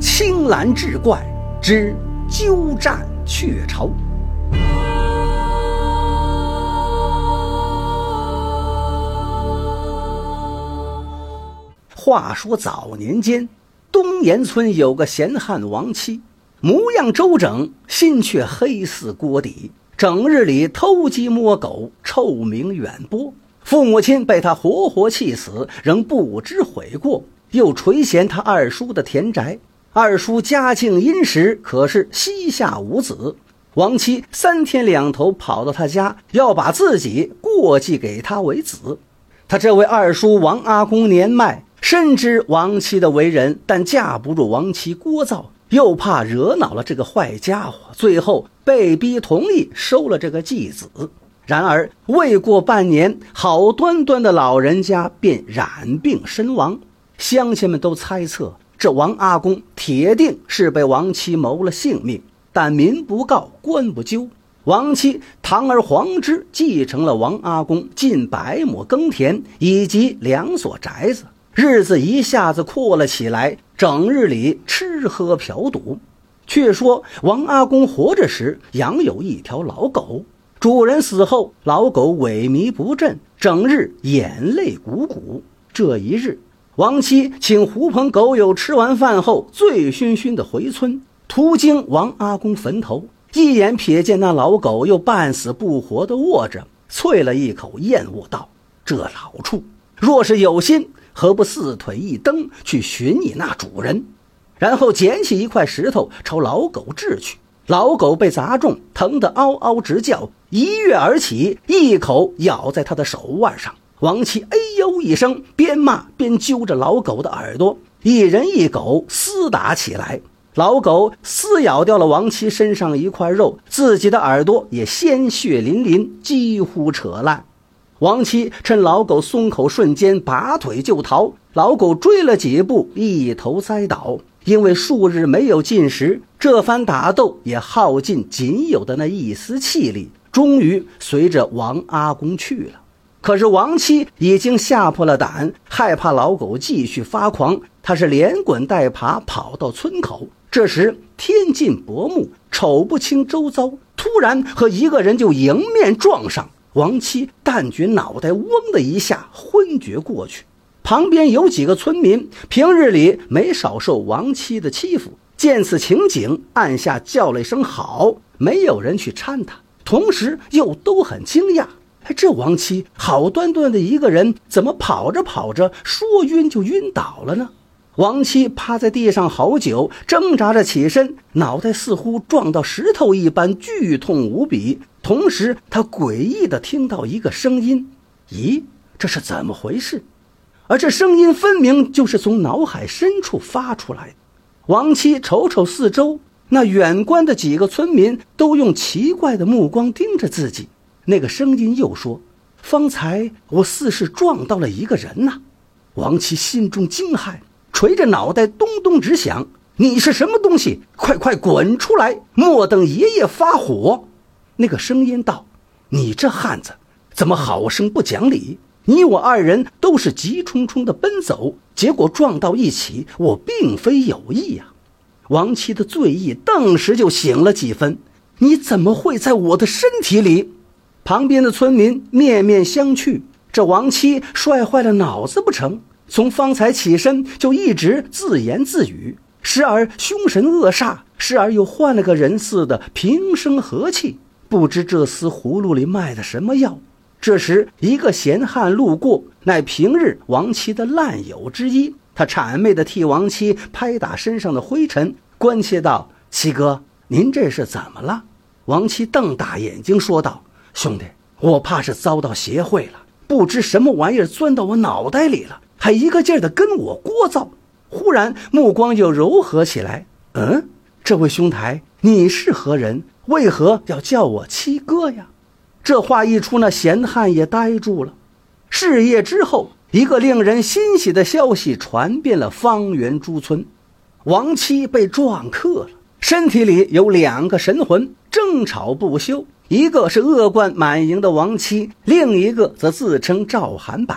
青蓝志怪之鸠占鹊巢。话说早年间，东岩村有个闲汉王七，模样周整，心却黑似锅底，整日里偷鸡摸狗，臭名远播。父母亲被他活活气死，仍不知悔过，又垂涎他二叔的田宅。二叔家境殷实，可是膝下无子。王妻三天两头跑到他家，要把自己过继给他为子。他这位二叔王阿公年迈。深知王妻的为人，但架不住王妻聒噪，又怕惹恼了这个坏家伙，最后被逼同意收了这个继子。然而未过半年，好端端的老人家便染病身亡。乡亲们都猜测，这王阿公铁定是被王七谋了性命。但民不告，官不究，王七堂而皇之继承了王阿公近百亩耕田以及两所宅子。日子一下子阔了起来，整日里吃喝嫖赌。却说王阿公活着时养有一条老狗，主人死后，老狗萎靡不振，整日眼泪汩汩。这一日，王七请狐朋狗友吃完饭后，醉醺醺的回村，途经王阿公坟头，一眼瞥见那老狗又半死不活的卧着，啐了一口，厌恶道：“这老畜，若是有心。”何不四腿一蹬去寻你那主人？然后捡起一块石头朝老狗掷去。老狗被砸中，疼得嗷嗷直叫，一跃而起，一口咬在他的手腕上。王七哎一声，边骂边揪着老狗的耳朵，一人一狗厮打起来。老狗撕咬掉了王七身上一块肉，自己的耳朵也鲜血淋淋，几乎扯烂。王七趁老狗松口瞬间拔腿就逃，老狗追了几步，一头栽倒。因为数日没有进食，这番打斗也耗尽仅有的那一丝气力，终于随着王阿公去了。可是王七已经吓破了胆，害怕老狗继续发狂，他是连滚带爬跑到村口。这时天近薄暮，瞅不清周遭，突然和一个人就迎面撞上。王七但觉脑袋嗡的一下昏厥过去，旁边有几个村民，平日里没少受王七的欺负，见此情景，暗下叫了一声好，没有人去搀他，同时又都很惊讶，这王七好端端的一个人，怎么跑着跑着说晕就晕倒了呢？王七趴在地上好久，挣扎着起身，脑袋似乎撞到石头一般，剧痛无比。同时，他诡异地听到一个声音：“咦，这是怎么回事？”而这声音分明就是从脑海深处发出来的。王七瞅瞅四周，那远观的几个村民都用奇怪的目光盯着自己。那个声音又说：“方才我似是撞到了一个人呐！”王七心中惊骇。垂着脑袋，咚咚直响。你是什么东西？快快滚出来！莫等爷爷发火。那个声音道：“你这汉子怎么好生不讲理？你我二人都是急冲冲的奔走，结果撞到一起。我并非有意呀。”王七的醉意顿时就醒了几分。你怎么会在我的身体里？旁边的村民面面相觑。这王七摔坏了脑子不成？从方才起身就一直自言自语，时而凶神恶煞，时而又换了个人似的平生和气。不知这厮葫芦里卖的什么药。这时，一个闲汉路过，乃平日王七的烂友之一。他谄媚地替王七拍打身上的灰尘，关切道：“七哥，您这是怎么了？”王七瞪大眼睛说道：“兄弟，我怕是遭到邪会了，不知什么玩意儿钻到我脑袋里了。”还一个劲儿的跟我聒噪，忽然目光又柔和起来。嗯，这位兄台，你是何人？为何要叫我七哥呀？这话一出，那闲汉也呆住了。事夜之后，一个令人欣喜的消息传遍了方圆诸村：王七被撞克了，身体里有两个神魂争吵不休，一个是恶贯满盈的王妻，另一个则自称赵寒柏。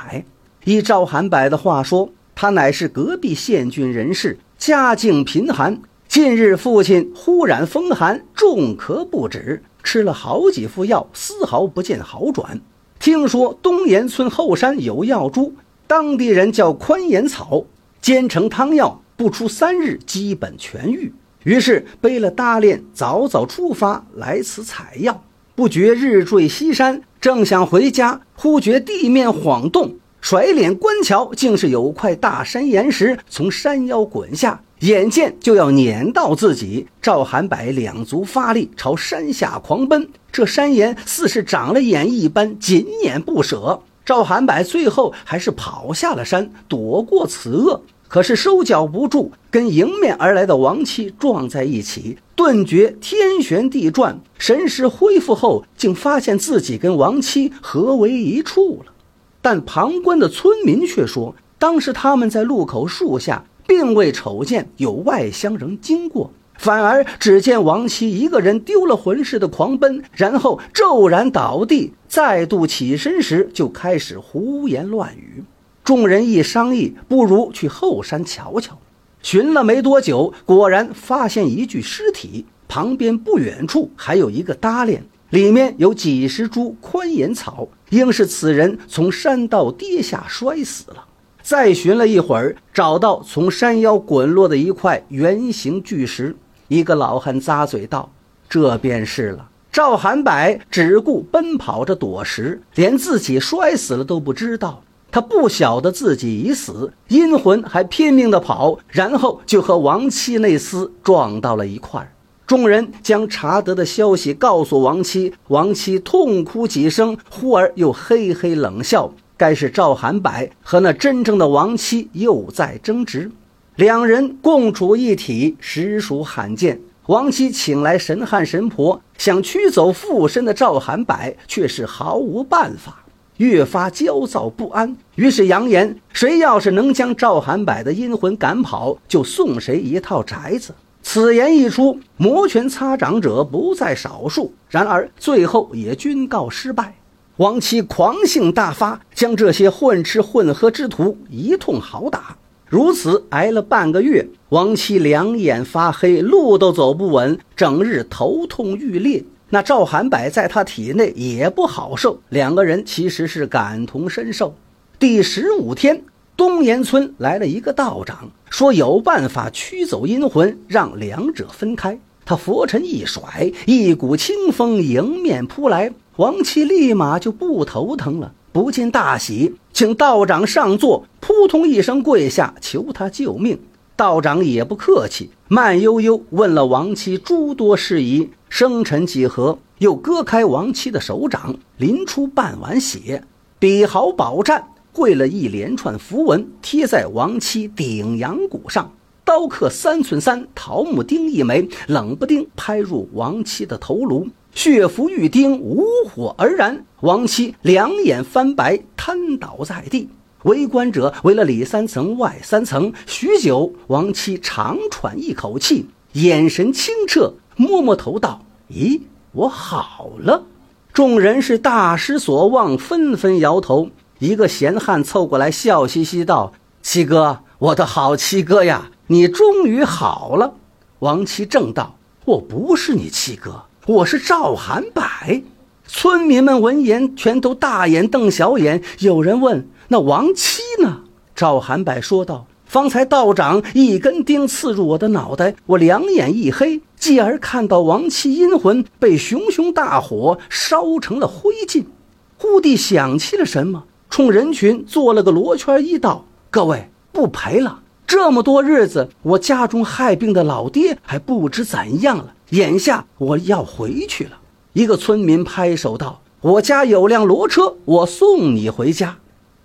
依赵寒柏的话说，他乃是隔壁县郡人士，家境贫寒。近日父亲忽然风寒，重咳不止，吃了好几副药，丝毫不见好转。听说东岩村后山有药株，当地人叫宽岩草，煎成汤药，不出三日，基本痊愈。于是背了大链，早早出发来此采药。不觉日坠西山，正想回家，忽觉地面晃动，甩脸观瞧，竟是有块大山岩石从山腰滚下，眼见就要碾到自己。赵寒柏两足发力，朝山下狂奔。这山岩似是长了眼一般，紧撵不舍。赵寒柏最后还是跑下了山，躲过此厄。可是收脚不住，跟迎面而来的王七撞在一起，顿觉天旋地转。神识恢复后，竟发现自己跟王七合为一处了。但旁观的村民却说，当时他们在路口树下，并未瞅见有外乡人经过，反而只见王七一个人丢了魂似的狂奔，然后骤然倒地，再度起身时就开始胡言乱语。众人一商议，不如去后山瞧瞧。寻了没多久，果然发现一具尸体，旁边不远处还有一个搭链，里面有几十株宽岩草，应是此人从山道跌下摔死了。再寻了一会儿，找到从山腰滚落的一块圆形巨石，一个老汉咂嘴道：“这便是了。”赵寒柏只顾奔跑着躲石，连自己摔死了都不知道。他不晓得自己已死，阴魂还拼命地跑，然后就和王妻那厮撞到了一块儿。众人将查得的消息告诉王七，王七痛哭几声，忽而又嘿嘿冷笑。该是赵寒柏和那真正的王七又在争执，两人共处一体，实属罕见。王七请来神汉神婆，想驱走附身的赵寒柏，却是毫无办法。越发焦躁不安，于是扬言：谁要是能将赵寒柏的阴魂赶跑，就送谁一套宅子。此言一出，摩拳擦掌者不在少数。然而最后也均告失败。王七狂性大发，将这些混吃混喝之徒一通好打。如此挨了半个月，王七两眼发黑，路都走不稳，整日头痛欲裂。那赵寒柏在他体内也不好受，两个人其实是感同身受。第十五天，东岩村来了一个道长，说有办法驱走阴魂，让两者分开。他佛尘一甩，一股清风迎面扑来，王七立马就不头疼了，不禁大喜，请道长上座，扑通一声跪下，求他救命。道长也不客气，慢悠悠问了王七诸多事宜，生辰几何，又割开王七的手掌，淋出半碗血，比好宝战，绘了一连串符文，贴在王七顶阳骨上，刀刻三寸三，桃木钉一枚，冷不丁拍入王七的头颅，血符玉钉无火而燃，王七两眼翻白，瘫倒在地。围观者围了里三层外三层，许久，王七长喘一口气，眼神清澈，摸摸头道：“咦，我好了。”众人是大失所望，纷纷摇头。一个闲汉凑过来，笑嘻嘻道：“七哥，我的好七哥呀，你终于好了。”王七正道：“我不是你七哥，我是赵寒柏。”村民们闻言，全都大眼瞪小眼。有人问：“那王七呢？”赵寒柏说道：“方才道长一根钉刺入我的脑袋，我两眼一黑，继而看到王妻阴魂被熊熊大火烧成了灰烬。忽地想起了什么，冲人群做了个罗圈揖道：‘各位不陪了，这么多日子，我家中害病的老爹还不知怎样了。眼下我要回去了。’”一个村民拍手道：“我家有辆骡车，我送你回家。”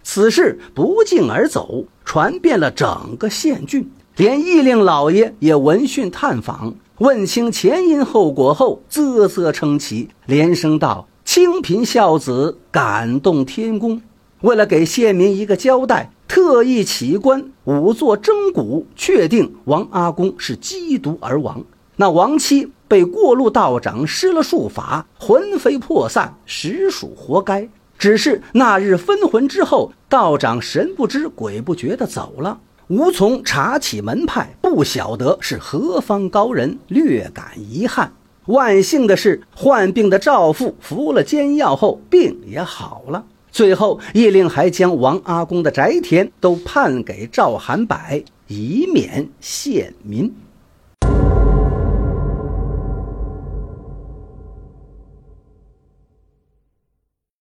此事不胫而走，传遍了整个县郡，连义令老爷也闻讯探访，问清前因后果后，啧啧称奇，连声道：“清贫孝子，感动天公。”为了给县民一个交代，特意起棺仵作征骨，确定王阿公是缉毒而亡。那王七。被过路道长施了术法，魂飞魄散，实属活该。只是那日分魂之后，道长神不知鬼不觉地走了，无从查起门派，不晓得是何方高人，略感遗憾。万幸的是，患病的赵父服了煎药后，病也好了。最后，叶令还将王阿公的宅田都判给赵韩柏，以免县民。